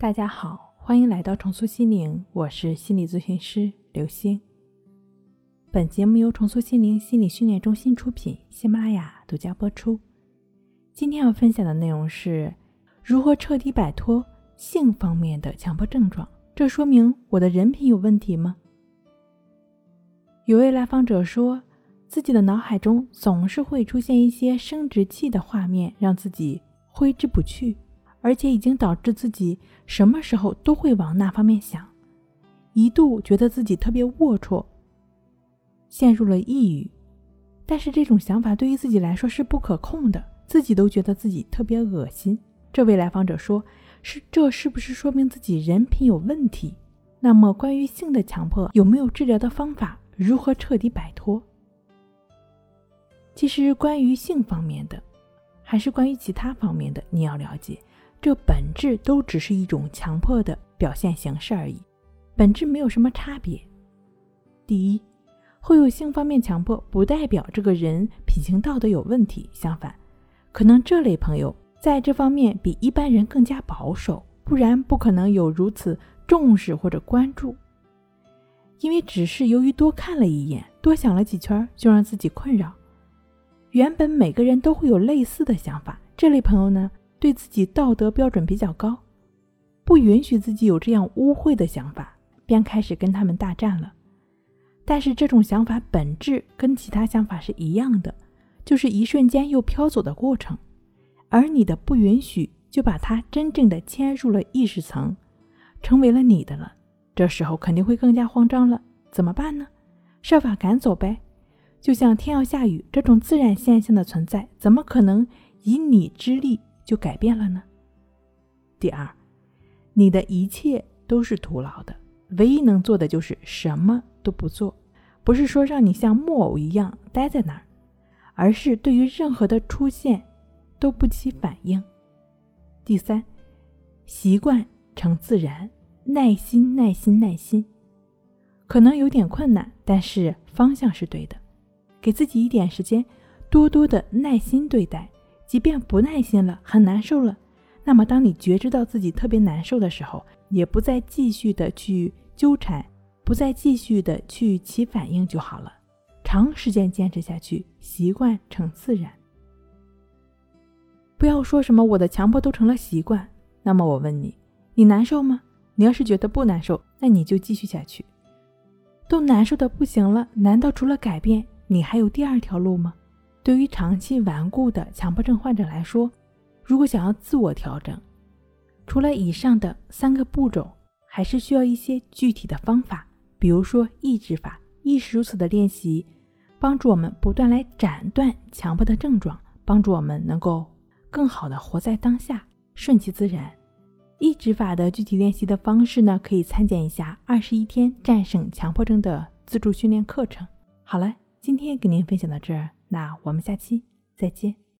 大家好，欢迎来到重塑心灵，我是心理咨询师刘星。本节目由重塑心灵心理训练中心出品，喜马拉雅独家播出。今天要分享的内容是如何彻底摆脱性方面的强迫症状。这说明我的人品有问题吗？有位来访者说，自己的脑海中总是会出现一些生殖器的画面，让自己挥之不去。而且已经导致自己什么时候都会往那方面想，一度觉得自己特别龌龊，陷入了抑郁。但是这种想法对于自己来说是不可控的，自己都觉得自己特别恶心。这位来访者说：“是这是不是说明自己人品有问题？”那么关于性的强迫有没有治疗的方法？如何彻底摆脱？其实关于性方面的，还是关于其他方面的，你要了解。这本质都只是一种强迫的表现形式而已，本质没有什么差别。第一，会有性方面强迫，不代表这个人品行道德有问题，相反，可能这类朋友在这方面比一般人更加保守，不然不可能有如此重视或者关注。因为只是由于多看了一眼，多想了几圈，就让自己困扰。原本每个人都会有类似的想法，这类朋友呢？对自己道德标准比较高，不允许自己有这样污秽的想法，便开始跟他们大战了。但是这种想法本质跟其他想法是一样的，就是一瞬间又飘走的过程。而你的不允许，就把它真正的迁入了意识层，成为了你的了。这时候肯定会更加慌张了，怎么办呢？设法赶走呗。就像天要下雨这种自然现象的存在，怎么可能以你之力？就改变了呢。第二，你的一切都是徒劳的，唯一能做的就是什么都不做。不是说让你像木偶一样待在那儿，而是对于任何的出现都不起反应。第三，习惯成自然，耐心，耐心，耐心，可能有点困难，但是方向是对的。给自己一点时间，多多的耐心对待。即便不耐心了，很难受了，那么当你觉知到自己特别难受的时候，也不再继续的去纠缠，不再继续的去起反应就好了。长时间坚持下去，习惯成自然。不要说什么我的强迫都成了习惯。那么我问你，你难受吗？你要是觉得不难受，那你就继续下去。都难受的不行了，难道除了改变，你还有第二条路吗？对于长期顽固的强迫症患者来说，如果想要自我调整，除了以上的三个步骤，还是需要一些具体的方法，比如说抑制法，亦是如此的练习，帮助我们不断来斩断强迫的症状，帮助我们能够更好的活在当下，顺其自然。抑制法的具体练习的方式呢，可以参见一下二十一天战胜强迫症的自助训练课程。好了，今天跟您分享到这儿。那我们下期再见。